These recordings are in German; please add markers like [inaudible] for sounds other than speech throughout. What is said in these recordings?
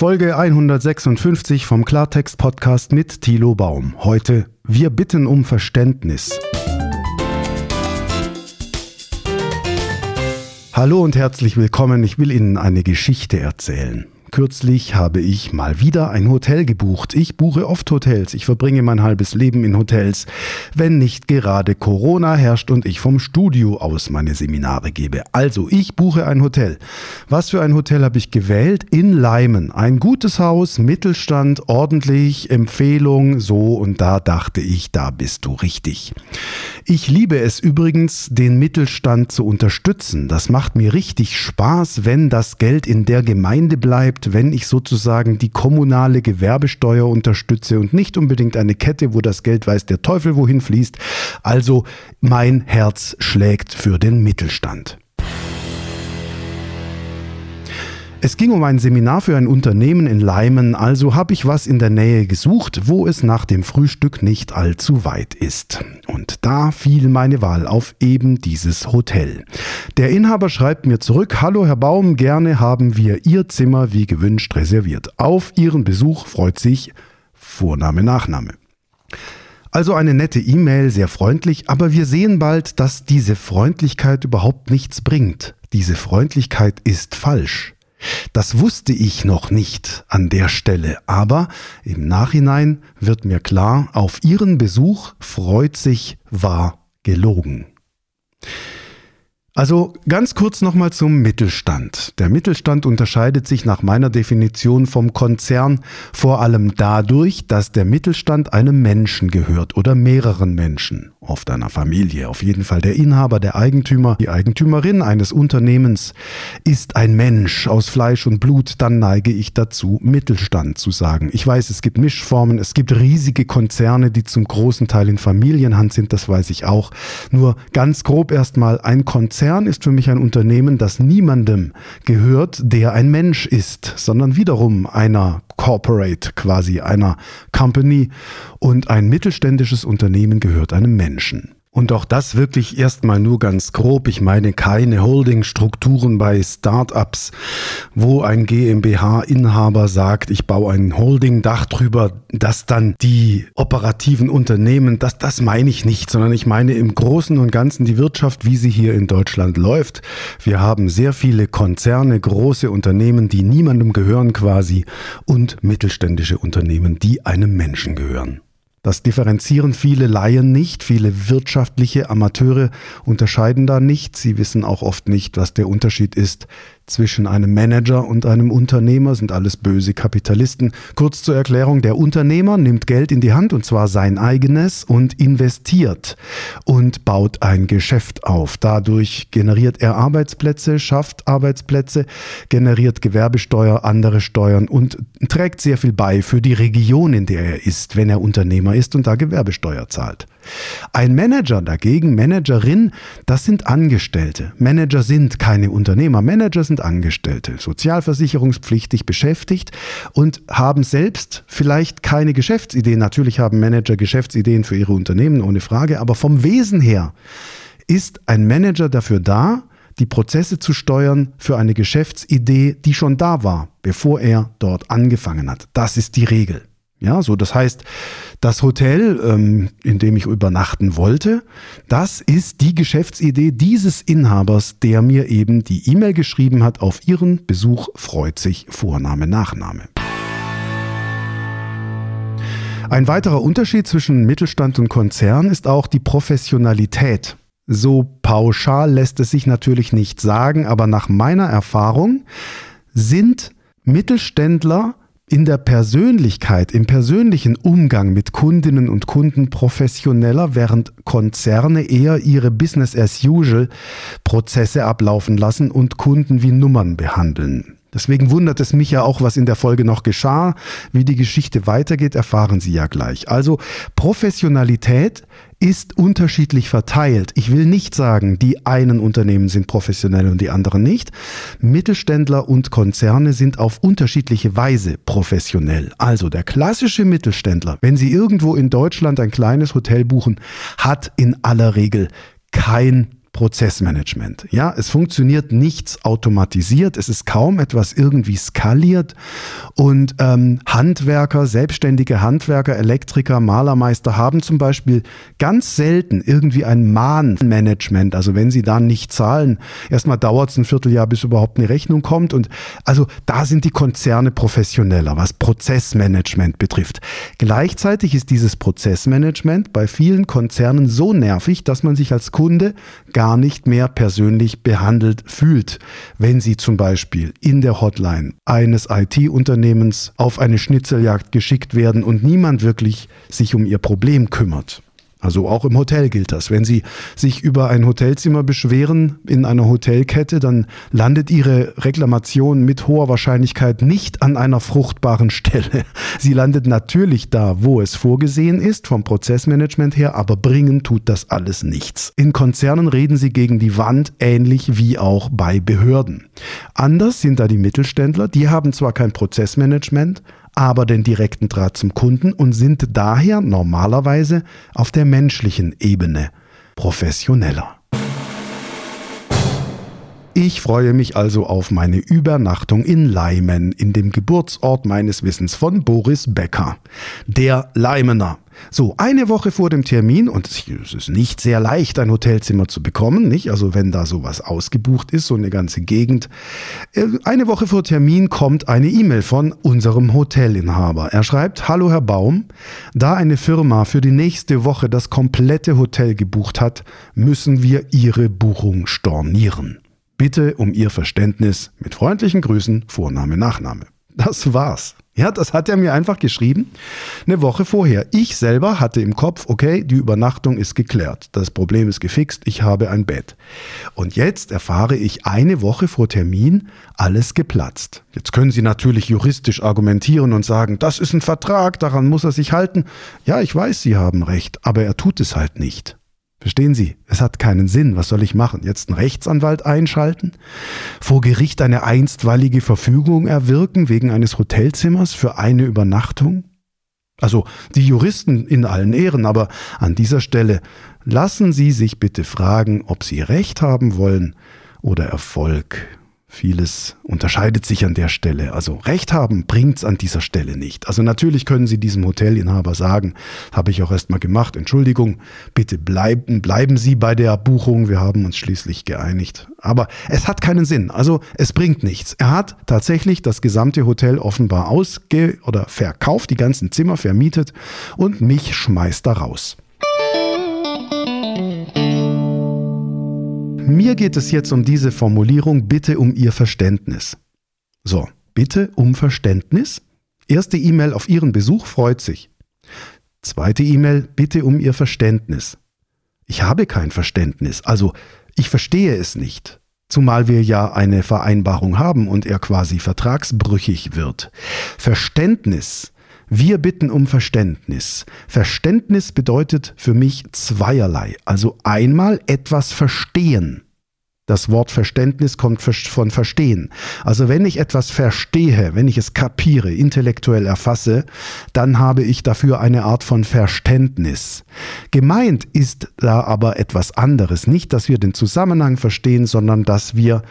Folge 156 vom Klartext Podcast mit Thilo Baum. Heute Wir bitten um Verständnis. Hallo und herzlich willkommen. Ich will Ihnen eine Geschichte erzählen. Kürzlich habe ich mal wieder ein Hotel gebucht. Ich buche oft Hotels. Ich verbringe mein halbes Leben in Hotels, wenn nicht gerade Corona herrscht und ich vom Studio aus meine Seminare gebe. Also ich buche ein Hotel. Was für ein Hotel habe ich gewählt? In Leimen. Ein gutes Haus, Mittelstand, ordentlich, Empfehlung, so und da dachte ich, da bist du richtig. Ich liebe es übrigens, den Mittelstand zu unterstützen. Das macht mir richtig Spaß, wenn das Geld in der Gemeinde bleibt bleibt, wenn ich sozusagen die kommunale Gewerbesteuer unterstütze und nicht unbedingt eine Kette, wo das Geld weiß der Teufel wohin fließt. Also mein Herz schlägt für den Mittelstand. Es ging um ein Seminar für ein Unternehmen in Leimen, also habe ich was in der Nähe gesucht, wo es nach dem Frühstück nicht allzu weit ist. Und da fiel meine Wahl auf eben dieses Hotel. Der Inhaber schreibt mir zurück, Hallo Herr Baum, gerne haben wir Ihr Zimmer wie gewünscht reserviert. Auf Ihren Besuch freut sich Vorname, Nachname. Also eine nette E-Mail, sehr freundlich, aber wir sehen bald, dass diese Freundlichkeit überhaupt nichts bringt. Diese Freundlichkeit ist falsch. Das wusste ich noch nicht an der Stelle, aber im Nachhinein wird mir klar, auf Ihren Besuch freut sich war gelogen. Also ganz kurz nochmal zum Mittelstand. Der Mittelstand unterscheidet sich nach meiner Definition vom Konzern vor allem dadurch, dass der Mittelstand einem Menschen gehört oder mehreren Menschen, oft einer Familie. Auf jeden Fall der Inhaber, der Eigentümer, die Eigentümerin eines Unternehmens ist ein Mensch aus Fleisch und Blut. Dann neige ich dazu, Mittelstand zu sagen. Ich weiß, es gibt Mischformen, es gibt riesige Konzerne, die zum großen Teil in Familienhand sind, das weiß ich auch. Nur ganz grob erstmal ein Konzern ist für mich ein Unternehmen, das niemandem gehört, der ein Mensch ist, sondern wiederum einer Corporate, quasi einer Company. Und ein mittelständisches Unternehmen gehört einem Menschen. Und auch das wirklich erstmal nur ganz grob. Ich meine keine Holding-Strukturen bei Startups, wo ein GmbH-Inhaber sagt, ich baue ein Holding-Dach drüber, dass dann die operativen Unternehmen, das, das meine ich nicht, sondern ich meine im Großen und Ganzen die Wirtschaft, wie sie hier in Deutschland läuft. Wir haben sehr viele Konzerne, große Unternehmen, die niemandem gehören quasi und mittelständische Unternehmen, die einem Menschen gehören. Das differenzieren viele Laien nicht, viele wirtschaftliche Amateure unterscheiden da nicht. Sie wissen auch oft nicht, was der Unterschied ist zwischen einem Manager und einem Unternehmer sind alles böse Kapitalisten. Kurz zur Erklärung, der Unternehmer nimmt Geld in die Hand und zwar sein eigenes und investiert und baut ein Geschäft auf. Dadurch generiert er Arbeitsplätze, schafft Arbeitsplätze, generiert Gewerbesteuer, andere Steuern und trägt sehr viel bei für die Region, in der er ist, wenn er Unternehmer ist und da Gewerbesteuer zahlt. Ein Manager dagegen, Managerin, das sind Angestellte. Manager sind keine Unternehmer, Manager sind Angestellte, sozialversicherungspflichtig beschäftigt und haben selbst vielleicht keine Geschäftsideen. Natürlich haben Manager Geschäftsideen für ihre Unternehmen, ohne Frage, aber vom Wesen her ist ein Manager dafür da, die Prozesse zu steuern für eine Geschäftsidee, die schon da war, bevor er dort angefangen hat. Das ist die Regel. Ja, so das heißt, das Hotel, ähm, in dem ich übernachten wollte, das ist die Geschäftsidee dieses Inhabers, der mir eben die E-Mail geschrieben hat, auf Ihren Besuch freut sich Vorname, Nachname. Ein weiterer Unterschied zwischen Mittelstand und Konzern ist auch die Professionalität. So pauschal lässt es sich natürlich nicht sagen, aber nach meiner Erfahrung sind Mittelständler in der Persönlichkeit, im persönlichen Umgang mit Kundinnen und Kunden professioneller, während Konzerne eher ihre Business as usual Prozesse ablaufen lassen und Kunden wie Nummern behandeln. Deswegen wundert es mich ja auch, was in der Folge noch geschah. Wie die Geschichte weitergeht, erfahren Sie ja gleich. Also Professionalität ist unterschiedlich verteilt. Ich will nicht sagen, die einen Unternehmen sind professionell und die anderen nicht. Mittelständler und Konzerne sind auf unterschiedliche Weise professionell. Also der klassische Mittelständler, wenn Sie irgendwo in Deutschland ein kleines Hotel buchen, hat in aller Regel kein Prozessmanagement. Ja, es funktioniert nichts automatisiert, es ist kaum etwas irgendwie skaliert und ähm, Handwerker, selbstständige Handwerker, Elektriker, Malermeister haben zum Beispiel ganz selten irgendwie ein Mahnmanagement. Also wenn sie dann nicht zahlen, erstmal dauert es ein Vierteljahr, bis überhaupt eine Rechnung kommt und also da sind die Konzerne professioneller, was Prozessmanagement betrifft. Gleichzeitig ist dieses Prozessmanagement bei vielen Konzernen so nervig, dass man sich als Kunde gar nicht mehr persönlich behandelt fühlt, wenn Sie zum Beispiel in der Hotline eines IT-Unternehmens auf eine Schnitzeljagd geschickt werden und niemand wirklich sich um Ihr Problem kümmert. Also auch im Hotel gilt das. Wenn Sie sich über ein Hotelzimmer beschweren in einer Hotelkette, dann landet Ihre Reklamation mit hoher Wahrscheinlichkeit nicht an einer fruchtbaren [laughs] Stelle. Sie landet natürlich da, wo es vorgesehen ist, vom Prozessmanagement her, aber bringen tut das alles nichts. In Konzernen reden Sie gegen die Wand, ähnlich wie auch bei Behörden. Anders sind da die Mittelständler, die haben zwar kein Prozessmanagement, aber den direkten Draht zum Kunden und sind daher normalerweise auf der menschlichen Ebene professioneller. Ich freue mich also auf meine Übernachtung in Leimen, in dem Geburtsort meines Wissens von Boris Becker, der Leimener. So, eine Woche vor dem Termin, und es ist nicht sehr leicht, ein Hotelzimmer zu bekommen, nicht? Also wenn da sowas ausgebucht ist, so eine ganze Gegend. Äh, eine Woche vor Termin kommt eine E-Mail von unserem Hotelinhaber. Er schreibt, Hallo Herr Baum, da eine Firma für die nächste Woche das komplette Hotel gebucht hat, müssen wir Ihre Buchung stornieren. Bitte um Ihr Verständnis. Mit freundlichen Grüßen, Vorname, Nachname. Das war's. Ja, das hat er mir einfach geschrieben, eine Woche vorher. Ich selber hatte im Kopf, okay, die Übernachtung ist geklärt, das Problem ist gefixt, ich habe ein Bett. Und jetzt erfahre ich eine Woche vor Termin, alles geplatzt. Jetzt können Sie natürlich juristisch argumentieren und sagen, das ist ein Vertrag, daran muss er sich halten. Ja, ich weiß, Sie haben recht, aber er tut es halt nicht. Verstehen Sie? Es hat keinen Sinn. Was soll ich machen? Jetzt einen Rechtsanwalt einschalten? Vor Gericht eine einstweilige Verfügung erwirken wegen eines Hotelzimmers für eine Übernachtung? Also die Juristen in allen Ehren, aber an dieser Stelle lassen Sie sich bitte fragen, ob Sie Recht haben wollen oder Erfolg. Vieles unterscheidet sich an der Stelle. Also Recht haben bringt's an dieser Stelle nicht. Also natürlich können Sie diesem Hotelinhaber sagen, habe ich auch erstmal gemacht, Entschuldigung, bitte bleiben, bleiben Sie bei der Buchung, wir haben uns schließlich geeinigt. Aber es hat keinen Sinn. Also es bringt nichts. Er hat tatsächlich das gesamte Hotel offenbar ausge- oder verkauft, die ganzen Zimmer vermietet und mich schmeißt da raus. Mir geht es jetzt um diese Formulierung, bitte um Ihr Verständnis. So, bitte um Verständnis. Erste E-Mail auf Ihren Besuch freut sich. Zweite E-Mail, bitte um Ihr Verständnis. Ich habe kein Verständnis, also ich verstehe es nicht. Zumal wir ja eine Vereinbarung haben und er quasi vertragsbrüchig wird. Verständnis wir bitten um Verständnis. Verständnis bedeutet für mich zweierlei. Also einmal etwas verstehen. Das Wort Verständnis kommt von Verstehen. Also wenn ich etwas verstehe, wenn ich es kapiere, intellektuell erfasse, dann habe ich dafür eine Art von Verständnis. Gemeint ist da aber etwas anderes. Nicht, dass wir den Zusammenhang verstehen, sondern dass wir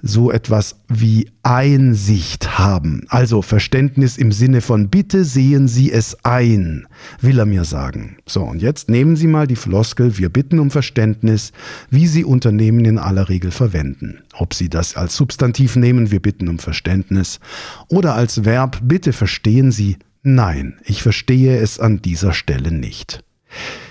so etwas wie Einsicht haben. Also Verständnis im Sinne von bitte sehen Sie es ein, will er mir sagen. So, und jetzt nehmen Sie mal die Floskel, wir bitten um Verständnis, wie Sie Unternehmen in aller Regel verwenden. Ob Sie das als Substantiv nehmen, wir bitten um Verständnis, oder als Verb, bitte verstehen Sie, nein, ich verstehe es an dieser Stelle nicht.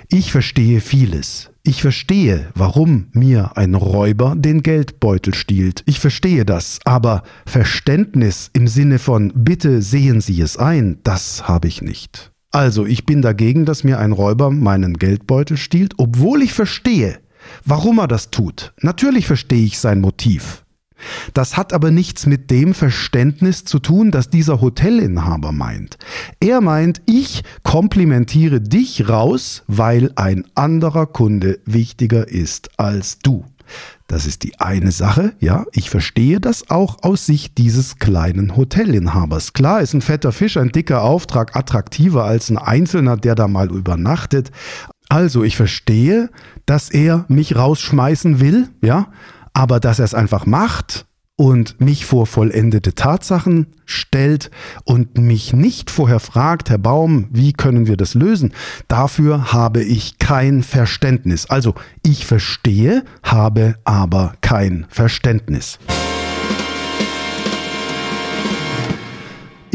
Ich verstehe vieles. Ich verstehe, warum mir ein Räuber den Geldbeutel stiehlt. Ich verstehe das, aber Verständnis im Sinne von bitte sehen Sie es ein, das habe ich nicht. Also, ich bin dagegen, dass mir ein Räuber meinen Geldbeutel stiehlt, obwohl ich verstehe, warum er das tut. Natürlich verstehe ich sein Motiv. Das hat aber nichts mit dem Verständnis zu tun, das dieser Hotelinhaber meint. Er meint, ich komplimentiere dich raus, weil ein anderer Kunde wichtiger ist als du. Das ist die eine Sache, ja, ich verstehe das auch aus Sicht dieses kleinen Hotelinhabers. Klar ist ein fetter Fisch, ein dicker Auftrag attraktiver als ein Einzelner, der da mal übernachtet, Also ich verstehe, dass er mich rausschmeißen will, ja, aber dass er es einfach macht und mich vor vollendete Tatsachen stellt und mich nicht vorher fragt, Herr Baum, wie können wir das lösen? Dafür habe ich kein Verständnis. Also ich verstehe, habe aber kein Verständnis.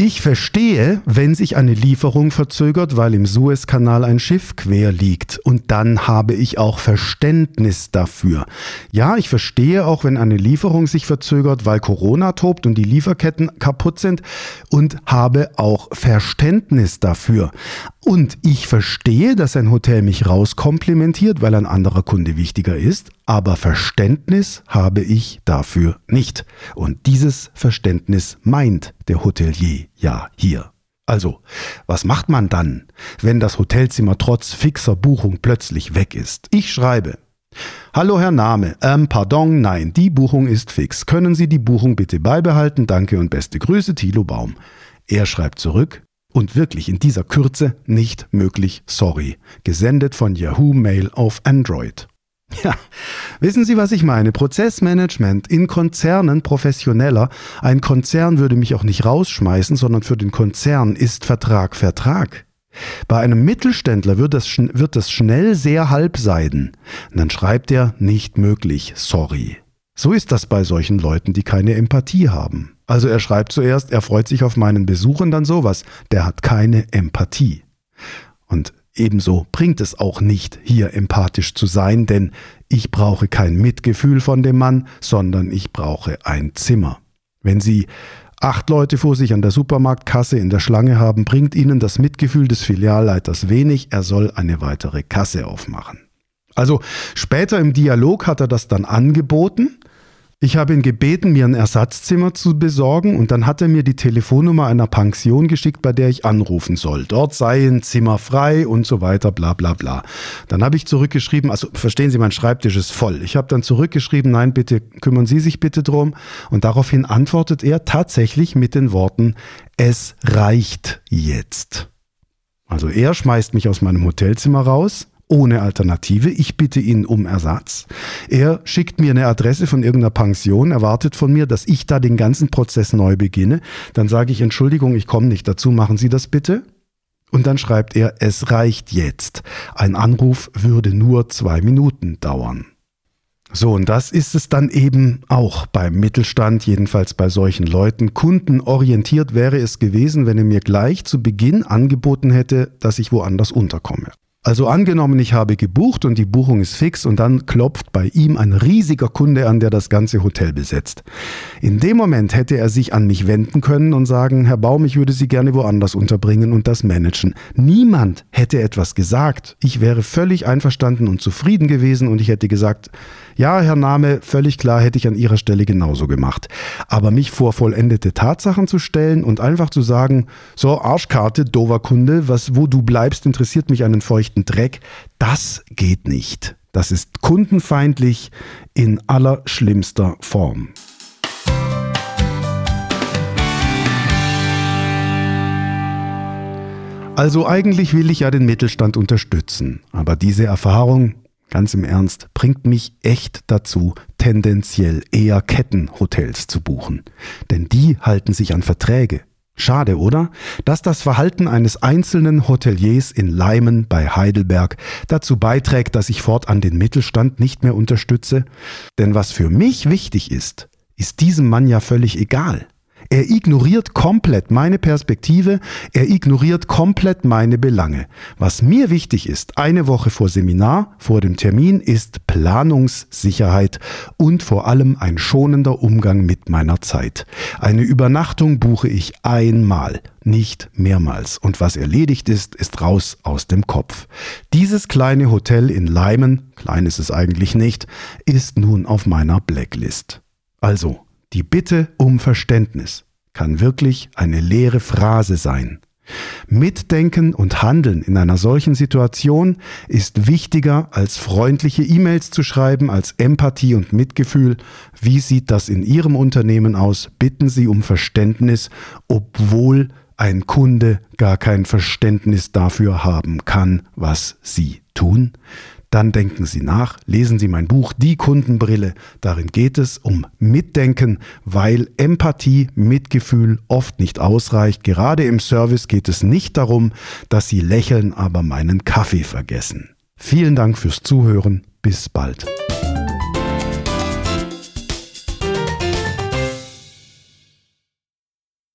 Ich verstehe, wenn sich eine Lieferung verzögert, weil im Suezkanal ein Schiff quer liegt. Und dann habe ich auch Verständnis dafür. Ja, ich verstehe auch, wenn eine Lieferung sich verzögert, weil Corona tobt und die Lieferketten kaputt sind. Und habe auch Verständnis dafür. Und ich verstehe, dass ein Hotel mich rauskomplimentiert, weil ein anderer Kunde wichtiger ist, aber Verständnis habe ich dafür nicht. Und dieses Verständnis meint der Hotelier ja hier. Also, was macht man dann, wenn das Hotelzimmer trotz fixer Buchung plötzlich weg ist? Ich schreibe. Hallo Herr Name, ähm, pardon, nein, die Buchung ist fix. Können Sie die Buchung bitte beibehalten? Danke und beste Grüße, Thilo Baum. Er schreibt zurück, und wirklich in dieser Kürze nicht möglich, sorry. Gesendet von Yahoo Mail auf Android. Ja, wissen Sie, was ich meine? Prozessmanagement in Konzernen professioneller. Ein Konzern würde mich auch nicht rausschmeißen, sondern für den Konzern ist Vertrag Vertrag. Bei einem Mittelständler wird das, wird das schnell sehr halbseiden. Und dann schreibt er nicht möglich, sorry. So ist das bei solchen Leuten, die keine Empathie haben. Also er schreibt zuerst, er freut sich auf meinen Besuch und dann sowas. Der hat keine Empathie. Und ebenso bringt es auch nicht, hier empathisch zu sein, denn ich brauche kein Mitgefühl von dem Mann, sondern ich brauche ein Zimmer. Wenn Sie acht Leute vor sich an der Supermarktkasse in der Schlange haben, bringt Ihnen das Mitgefühl des Filialleiters wenig, er soll eine weitere Kasse aufmachen. Also später im Dialog hat er das dann angeboten, ich habe ihn gebeten, mir ein Ersatzzimmer zu besorgen und dann hat er mir die Telefonnummer einer Pension geschickt, bei der ich anrufen soll. Dort sei ein Zimmer frei und so weiter, bla bla bla. Dann habe ich zurückgeschrieben, also verstehen Sie, mein Schreibtisch ist voll. Ich habe dann zurückgeschrieben, nein, bitte kümmern Sie sich bitte drum. Und daraufhin antwortet er tatsächlich mit den Worten, es reicht jetzt. Also er schmeißt mich aus meinem Hotelzimmer raus ohne Alternative. Ich bitte ihn um Ersatz. Er schickt mir eine Adresse von irgendeiner Pension, erwartet von mir, dass ich da den ganzen Prozess neu beginne. Dann sage ich, Entschuldigung, ich komme nicht dazu, machen Sie das bitte. Und dann schreibt er, es reicht jetzt. Ein Anruf würde nur zwei Minuten dauern. So, und das ist es dann eben auch beim Mittelstand, jedenfalls bei solchen Leuten. Kundenorientiert wäre es gewesen, wenn er mir gleich zu Beginn angeboten hätte, dass ich woanders unterkomme. Also angenommen, ich habe gebucht und die Buchung ist fix und dann klopft bei ihm ein riesiger Kunde an, der das ganze Hotel besetzt. In dem Moment hätte er sich an mich wenden können und sagen, Herr Baum, ich würde Sie gerne woanders unterbringen und das managen. Niemand hätte etwas gesagt. Ich wäre völlig einverstanden und zufrieden gewesen und ich hätte gesagt, ja, Herr Name, völlig klar hätte ich an Ihrer Stelle genauso gemacht. Aber mich vor vollendete Tatsachen zu stellen und einfach zu sagen, so Arschkarte, dover Kunde, was, wo du bleibst, interessiert mich einen feuchten Dreck, das geht nicht. Das ist kundenfeindlich in allerschlimmster Form. Also eigentlich will ich ja den Mittelstand unterstützen, aber diese Erfahrung ganz im Ernst, bringt mich echt dazu, tendenziell eher Kettenhotels zu buchen. Denn die halten sich an Verträge. Schade, oder? Dass das Verhalten eines einzelnen Hoteliers in Leimen bei Heidelberg dazu beiträgt, dass ich fortan den Mittelstand nicht mehr unterstütze. Denn was für mich wichtig ist, ist diesem Mann ja völlig egal. Er ignoriert komplett meine Perspektive, er ignoriert komplett meine Belange. Was mir wichtig ist, eine Woche vor Seminar, vor dem Termin, ist Planungssicherheit und vor allem ein schonender Umgang mit meiner Zeit. Eine Übernachtung buche ich einmal, nicht mehrmals. Und was erledigt ist, ist raus aus dem Kopf. Dieses kleine Hotel in Leimen, klein ist es eigentlich nicht, ist nun auf meiner Blacklist. Also, die Bitte um Verständnis kann wirklich eine leere Phrase sein. Mitdenken und Handeln in einer solchen Situation ist wichtiger als freundliche E-Mails zu schreiben, als Empathie und Mitgefühl. Wie sieht das in Ihrem Unternehmen aus? Bitten Sie um Verständnis, obwohl ein Kunde gar kein Verständnis dafür haben kann, was Sie tun? Dann denken Sie nach, lesen Sie mein Buch Die Kundenbrille. Darin geht es um Mitdenken, weil Empathie, Mitgefühl oft nicht ausreicht. Gerade im Service geht es nicht darum, dass Sie lächeln, aber meinen Kaffee vergessen. Vielen Dank fürs Zuhören. Bis bald.